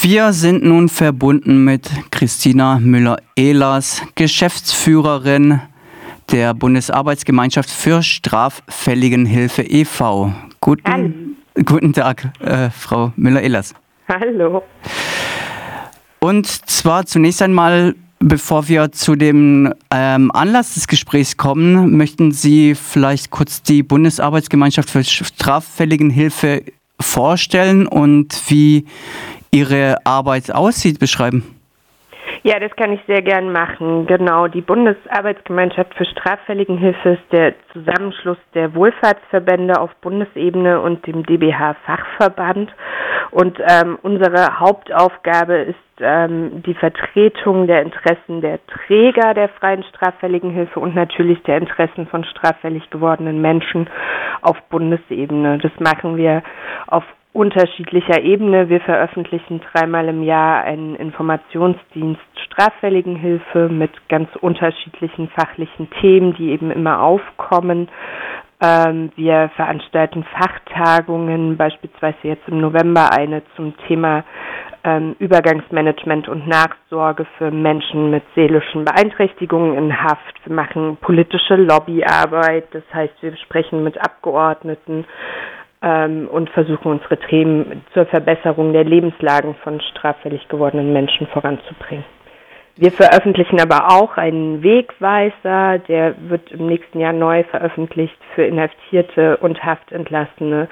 Wir sind nun verbunden mit Christina Müller-Ehlers, Geschäftsführerin der Bundesarbeitsgemeinschaft für Straffälligenhilfe e.V. Guten, guten Tag, äh, Frau Müller-Ehlers. Hallo. Und zwar zunächst einmal, bevor wir zu dem ähm, Anlass des Gesprächs kommen, möchten Sie vielleicht kurz die Bundesarbeitsgemeinschaft für Straffälligenhilfe vorstellen und wie Ihre Arbeit aussieht, beschreiben? Ja, das kann ich sehr gern machen. Genau, die Bundesarbeitsgemeinschaft für Straffälligenhilfe ist der Zusammenschluss der Wohlfahrtsverbände auf Bundesebene und dem DBH-Fachverband. Und ähm, unsere Hauptaufgabe ist ähm, die Vertretung der Interessen der Träger der freien Straffälligenhilfe und natürlich der Interessen von straffällig gewordenen Menschen auf Bundesebene. Das machen wir auf unterschiedlicher Ebene. Wir veröffentlichen dreimal im Jahr einen Informationsdienst Straffälligenhilfe mit ganz unterschiedlichen fachlichen Themen, die eben immer aufkommen. Ähm, wir veranstalten Fachtagungen, beispielsweise jetzt im November eine zum Thema ähm, Übergangsmanagement und Nachsorge für Menschen mit seelischen Beeinträchtigungen in Haft. Wir machen politische Lobbyarbeit, das heißt, wir sprechen mit Abgeordneten ähm, und versuchen unsere Themen zur Verbesserung der Lebenslagen von straffällig gewordenen Menschen voranzubringen. Wir veröffentlichen aber auch einen Wegweiser, der wird im nächsten Jahr neu veröffentlicht für Inhaftierte und Haftentlassene,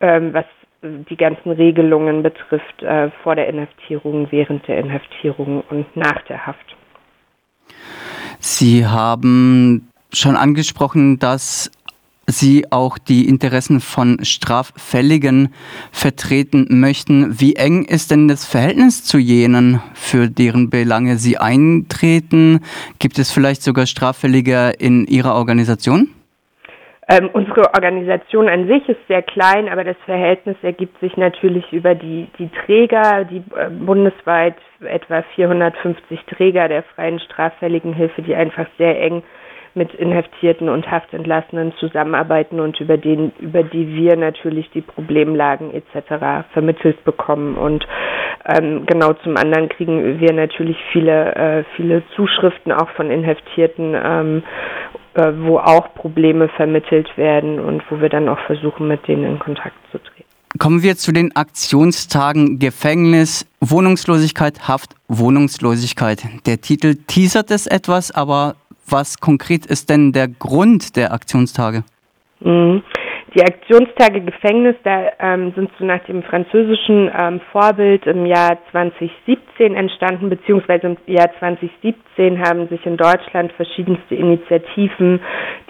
ähm, was die ganzen Regelungen betrifft äh, vor der Inhaftierung, während der Inhaftierung und nach der Haft. Sie haben schon angesprochen, dass Sie auch die Interessen von Straffälligen vertreten möchten. Wie eng ist denn das Verhältnis zu jenen, für deren Belange Sie eintreten? Gibt es vielleicht sogar Straffällige in Ihrer Organisation? Ähm, unsere Organisation an sich ist sehr klein, aber das Verhältnis ergibt sich natürlich über die, die Träger, die äh, bundesweit etwa 450 Träger der freien straffälligen Hilfe, die einfach sehr eng mit Inhaftierten und Haftentlassenen zusammenarbeiten und über den, über die wir natürlich die Problemlagen etc. vermittelt bekommen. Und ähm, genau zum anderen kriegen wir natürlich viele, äh, viele Zuschriften auch von Inhaftierten, ähm, äh, wo auch Probleme vermittelt werden und wo wir dann auch versuchen, mit denen in Kontakt zu treten. Kommen wir zu den Aktionstagen Gefängnis, Wohnungslosigkeit, Haft, Wohnungslosigkeit. Der Titel teasert es etwas, aber was konkret ist denn der Grund der Aktionstage? Mhm. Die Aktionstage Gefängnis, da ähm, sind so nach dem französischen ähm, Vorbild im Jahr 2017 entstanden, beziehungsweise im Jahr 2017 haben sich in Deutschland verschiedenste Initiativen,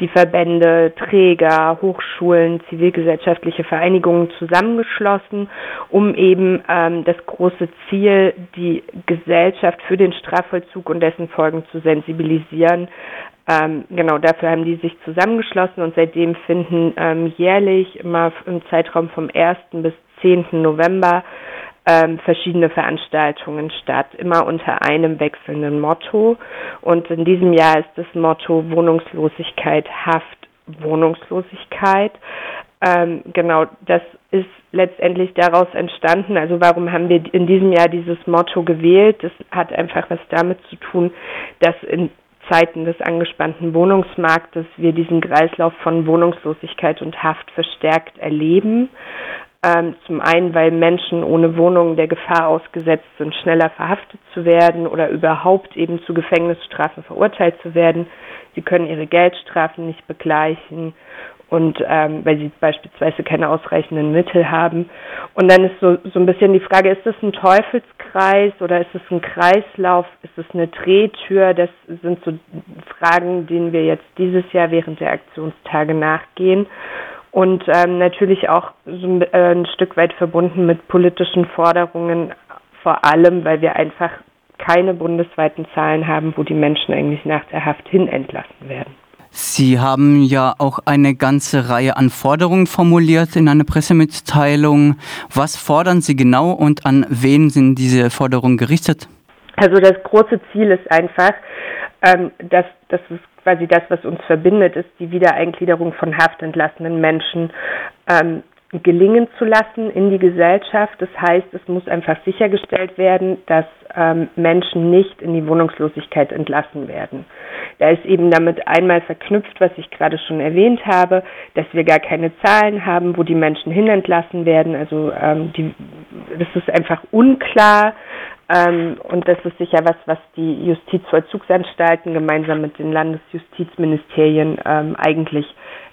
die Verbände, Träger, Hochschulen, zivilgesellschaftliche Vereinigungen zusammengeschlossen, um eben ähm, das große Ziel, die Gesellschaft für den Strafvollzug und dessen Folgen zu sensibilisieren, ähm, genau, dafür haben die sich zusammengeschlossen und seitdem finden ähm, jährlich immer im Zeitraum vom 1. bis 10. November ähm, verschiedene Veranstaltungen statt, immer unter einem wechselnden Motto. Und in diesem Jahr ist das Motto Wohnungslosigkeit, Haft, Wohnungslosigkeit. Ähm, genau, das ist letztendlich daraus entstanden. Also warum haben wir in diesem Jahr dieses Motto gewählt? Das hat einfach was damit zu tun, dass in Zeiten des angespannten Wohnungsmarktes wir diesen Kreislauf von Wohnungslosigkeit und Haft verstärkt erleben. Ähm, zum einen, weil Menschen ohne Wohnung der Gefahr ausgesetzt sind, schneller verhaftet zu werden oder überhaupt eben zu Gefängnisstrafen verurteilt zu werden. Sie können ihre Geldstrafen nicht begleichen und ähm, weil sie beispielsweise keine ausreichenden Mittel haben. Und dann ist so, so ein bisschen die Frage, ist das ein Teufelskreis oder ist es ein Kreislauf, ist es eine Drehtür? Das sind so Fragen, denen wir jetzt dieses Jahr während der Aktionstage nachgehen. Und ähm, natürlich auch so ein, äh, ein Stück weit verbunden mit politischen Forderungen, vor allem, weil wir einfach keine bundesweiten Zahlen haben, wo die Menschen eigentlich nach der Haft hin entlassen werden. Sie haben ja auch eine ganze Reihe an Forderungen formuliert in einer Pressemitteilung. Was fordern Sie genau und an wen sind diese Forderungen gerichtet? Also das große Ziel ist einfach, ähm, dass das ist quasi das, was uns verbindet, ist die Wiedereingliederung von haftentlassenen Menschen. Ähm, gelingen zu lassen in die Gesellschaft. Das heißt, es muss einfach sichergestellt werden, dass ähm, Menschen nicht in die Wohnungslosigkeit entlassen werden. Da ist eben damit einmal verknüpft, was ich gerade schon erwähnt habe, dass wir gar keine Zahlen haben, wo die Menschen hinentlassen werden. Also ähm, die, das ist einfach unklar. Ähm, und das ist sicher was, was die Justizvollzugsanstalten gemeinsam mit den Landesjustizministerien ähm, eigentlich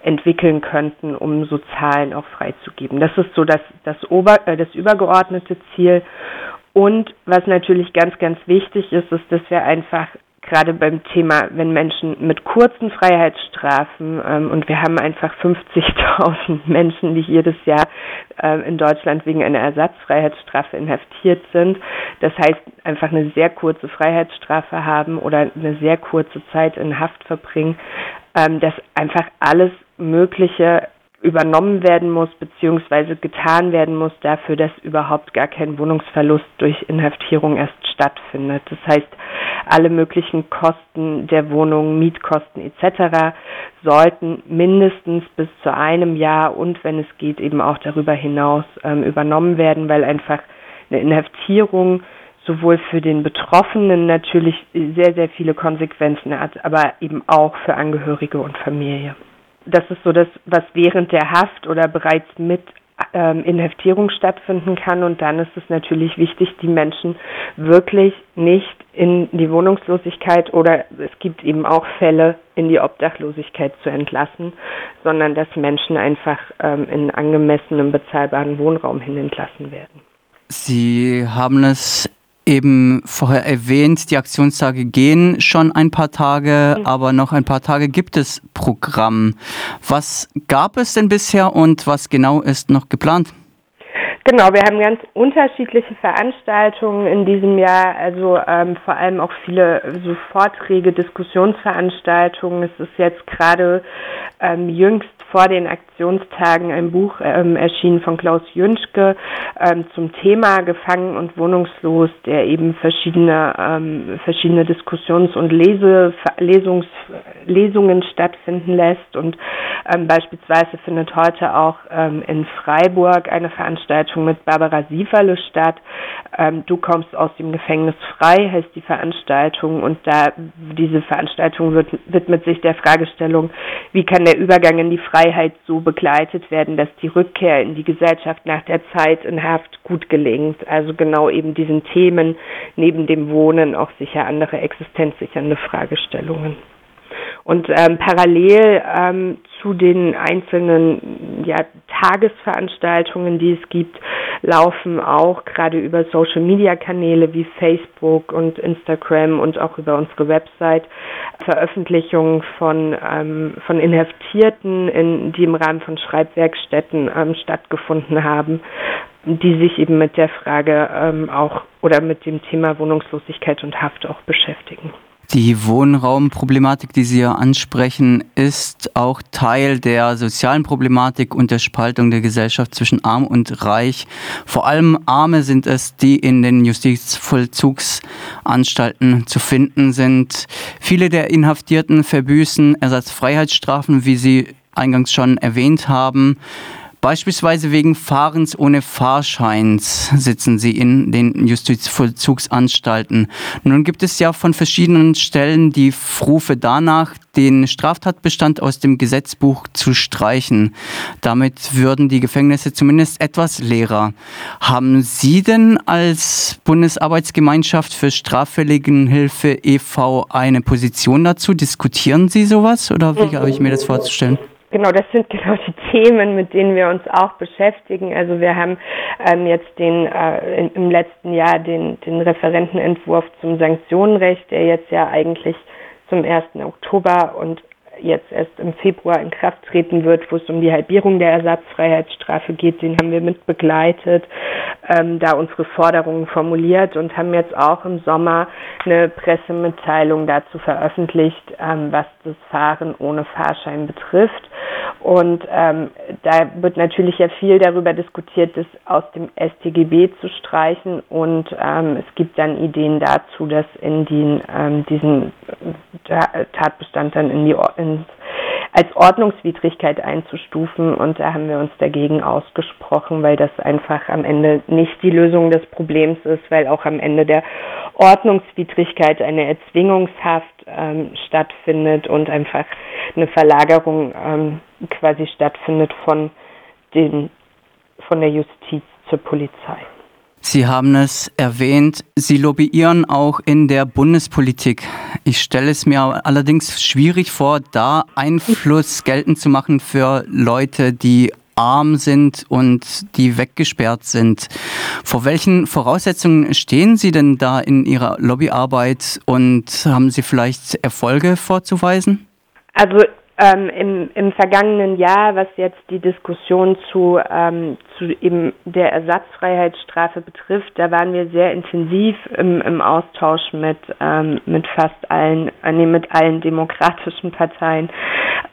entwickeln könnten, um so Zahlen auch freizugeben. Das ist so das, das, Ober, äh, das übergeordnete Ziel. Und was natürlich ganz, ganz wichtig ist, ist, dass wir einfach gerade beim Thema, wenn Menschen mit kurzen Freiheitsstrafen, ähm, und wir haben einfach 50.000 Menschen, die jedes Jahr äh, in Deutschland wegen einer Ersatzfreiheitsstrafe inhaftiert sind, das heißt einfach eine sehr kurze Freiheitsstrafe haben oder eine sehr kurze Zeit in Haft verbringen, ähm, dass einfach alles Mögliche übernommen werden muss beziehungsweise getan werden muss dafür, dass überhaupt gar kein Wohnungsverlust durch Inhaftierung erst stattfindet. Das heißt, alle möglichen Kosten der Wohnung, Mietkosten etc. sollten mindestens bis zu einem Jahr und wenn es geht eben auch darüber hinaus ähm, übernommen werden, weil einfach eine Inhaftierung sowohl für den Betroffenen natürlich sehr, sehr viele Konsequenzen hat, aber eben auch für Angehörige und Familie. Das ist so das, was während der Haft oder bereits mit ähm, Inhaftierung stattfinden kann. Und dann ist es natürlich wichtig, die Menschen wirklich nicht in die Wohnungslosigkeit oder es gibt eben auch Fälle in die Obdachlosigkeit zu entlassen, sondern dass Menschen einfach ähm, in angemessenem, bezahlbaren Wohnraum hin entlassen werden. Sie haben es eben vorher erwähnt, die Aktionstage gehen schon ein paar Tage, mhm. aber noch ein paar Tage gibt es Programm. Was gab es denn bisher und was genau ist noch geplant? Genau, wir haben ganz unterschiedliche Veranstaltungen in diesem Jahr, also ähm, vor allem auch viele so Vorträge, Diskussionsveranstaltungen. Es ist jetzt gerade ähm, jüngst vor den Aktionstagen ein Buch ähm, erschienen von Klaus Jünschke ähm, zum Thema Gefangen und Wohnungslos, der eben verschiedene, ähm, verschiedene Diskussions- und Lese, Lesungs, Lesungen stattfinden lässt. Und ähm, beispielsweise findet heute auch ähm, in Freiburg eine Veranstaltung mit Barbara Sieferle statt. Ähm, du kommst aus dem Gefängnis frei, heißt die Veranstaltung. Und da diese Veranstaltung wird, widmet sich der Fragestellung, wie kann der Übergang in die Freiheit so begleitet werden, dass die Rückkehr in die Gesellschaft nach der Zeit in Haft gut gelingt. Also genau eben diesen Themen neben dem Wohnen auch sicher andere existenzsichernde Fragestellungen. Und ähm, parallel ähm, zu den einzelnen ja, Tagesveranstaltungen, die es gibt, laufen auch gerade über Social-Media-Kanäle wie Facebook und Instagram und auch über unsere Website Veröffentlichungen von, ähm, von Inhaftierten, in, die im Rahmen von Schreibwerkstätten ähm, stattgefunden haben, die sich eben mit der Frage ähm, auch oder mit dem Thema Wohnungslosigkeit und Haft auch beschäftigen. Die Wohnraumproblematik, die Sie ja ansprechen, ist auch Teil der sozialen Problematik und der Spaltung der Gesellschaft zwischen Arm und Reich. Vor allem Arme sind es, die in den Justizvollzugsanstalten zu finden sind. Viele der Inhaftierten verbüßen Ersatzfreiheitsstrafen, wie Sie eingangs schon erwähnt haben. Beispielsweise wegen Fahrens ohne Fahrscheins sitzen sie in den Justizvollzugsanstalten. Nun gibt es ja von verschiedenen Stellen die Rufe danach, den Straftatbestand aus dem Gesetzbuch zu streichen. Damit würden die Gefängnisse zumindest etwas leerer. Haben Sie denn als Bundesarbeitsgemeinschaft für Straffälligenhilfe e.V. eine Position dazu? Diskutieren Sie sowas oder wie habe ich mir das vorzustellen? Genau, das sind genau die Themen, mit denen wir uns auch beschäftigen. Also wir haben ähm, jetzt den äh, im letzten Jahr den, den Referentenentwurf zum Sanktionenrecht, der jetzt ja eigentlich zum 1. Oktober und jetzt erst im Februar in Kraft treten wird, wo es um die Halbierung der Ersatzfreiheitsstrafe geht. Den haben wir mit begleitet, ähm, da unsere Forderungen formuliert und haben jetzt auch im Sommer eine Pressemitteilung dazu veröffentlicht, ähm, was das Fahren ohne Fahrschein betrifft. Und ähm, da wird natürlich ja viel darüber diskutiert, das aus dem StGB zu streichen. Und ähm, es gibt dann Ideen dazu, dass in den, ähm, diesen Tatbestand dann in die, ins als Ordnungswidrigkeit einzustufen. Und da haben wir uns dagegen ausgesprochen, weil das einfach am Ende nicht die Lösung des Problems ist, weil auch am Ende der Ordnungswidrigkeit eine Erzwingungshaft ähm, stattfindet und einfach eine Verlagerung ähm, quasi stattfindet von den, von der Justiz zur Polizei. Sie haben es erwähnt, Sie lobbyieren auch in der Bundespolitik. Ich stelle es mir allerdings schwierig vor, da Einfluss geltend zu machen für Leute, die arm sind und die weggesperrt sind. Vor welchen Voraussetzungen stehen Sie denn da in Ihrer Lobbyarbeit und haben Sie vielleicht Erfolge vorzuweisen? Also ähm, im, im vergangenen Jahr, was jetzt die Diskussion zu, ähm, zu eben der Ersatzfreiheitsstrafe betrifft, da waren wir sehr intensiv im, im Austausch mit, ähm, mit fast allen, äh, nee, mit allen demokratischen Parteien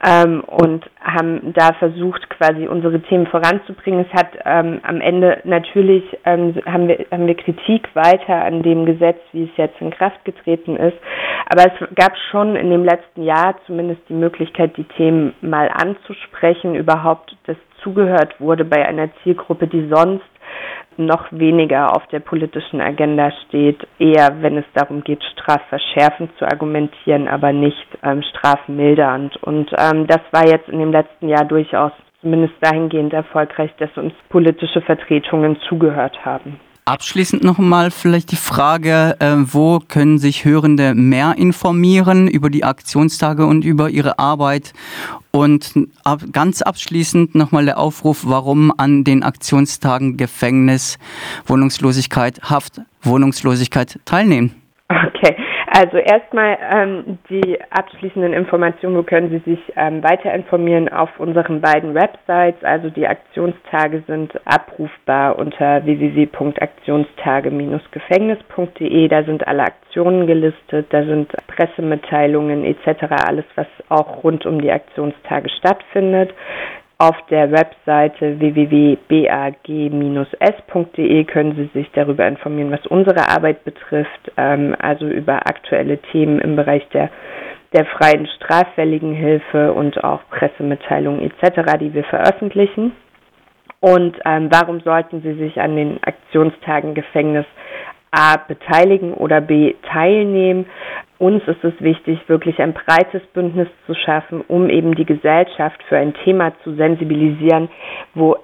ähm, und haben da versucht, quasi unsere Themen voranzubringen. Es hat ähm, am Ende natürlich ähm, haben wir haben wir Kritik weiter an dem Gesetz, wie es jetzt in Kraft getreten ist. Aber es gab schon in dem letzten Jahr zumindest die Möglichkeit, die Themen mal anzusprechen, überhaupt, dass zugehört wurde bei einer Zielgruppe, die sonst noch weniger auf der politischen Agenda steht, eher wenn es darum geht, strafverschärfend zu argumentieren, aber nicht ähm, strafmildernd. Und ähm, das war jetzt in dem letzten Jahr durchaus zumindest dahingehend erfolgreich, dass uns politische Vertretungen zugehört haben. Abschließend noch einmal vielleicht die Frage, äh, wo können sich Hörende mehr informieren über die Aktionstage und über ihre Arbeit? Und ab, ganz abschließend nochmal der Aufruf, warum an den Aktionstagen Gefängnis, Wohnungslosigkeit, Haft, Wohnungslosigkeit teilnehmen. Okay, also erstmal ähm, die abschließenden Informationen, wo können Sie sich ähm, weiter informieren auf unseren beiden Websites. Also die Aktionstage sind abrufbar unter www.aktionstage-gefängnis.de. Da sind alle Aktionen gelistet, da sind Pressemitteilungen etc., alles, was auch rund um die Aktionstage stattfindet. Auf der Webseite www.bag-s.de können Sie sich darüber informieren, was unsere Arbeit betrifft, ähm, also über aktuelle Themen im Bereich der, der freien straffälligen Hilfe und auch Pressemitteilungen etc., die wir veröffentlichen. Und ähm, warum sollten Sie sich an den Aktionstagen Gefängnis A beteiligen oder B teilnehmen? Uns ist es wichtig, wirklich ein breites Bündnis zu schaffen, um eben die Gesellschaft für ein Thema zu sensibilisieren, wo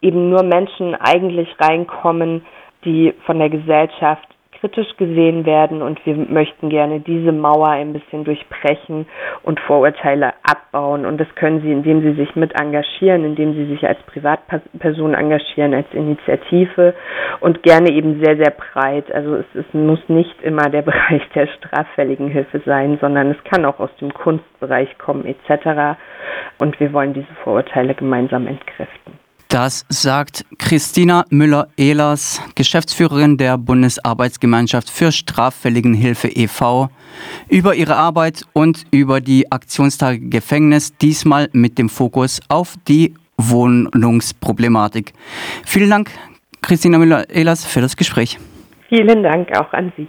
eben nur Menschen eigentlich reinkommen, die von der Gesellschaft kritisch gesehen werden und wir möchten gerne diese Mauer ein bisschen durchbrechen und Vorurteile abbauen. Und das können Sie, indem Sie sich mit engagieren, indem Sie sich als Privatperson engagieren, als Initiative und gerne eben sehr, sehr breit. Also es, es muss nicht immer der Bereich der straffälligen Hilfe sein, sondern es kann auch aus dem Kunstbereich kommen etc. Und wir wollen diese Vorurteile gemeinsam entkräften. Das sagt Christina Müller-Ehlers, Geschäftsführerin der Bundesarbeitsgemeinschaft für Straffälligenhilfe e.V., über ihre Arbeit und über die Aktionstage Gefängnis, diesmal mit dem Fokus auf die Wohnungsproblematik. Vielen Dank, Christina Müller-Ehlers, für das Gespräch. Vielen Dank auch an Sie.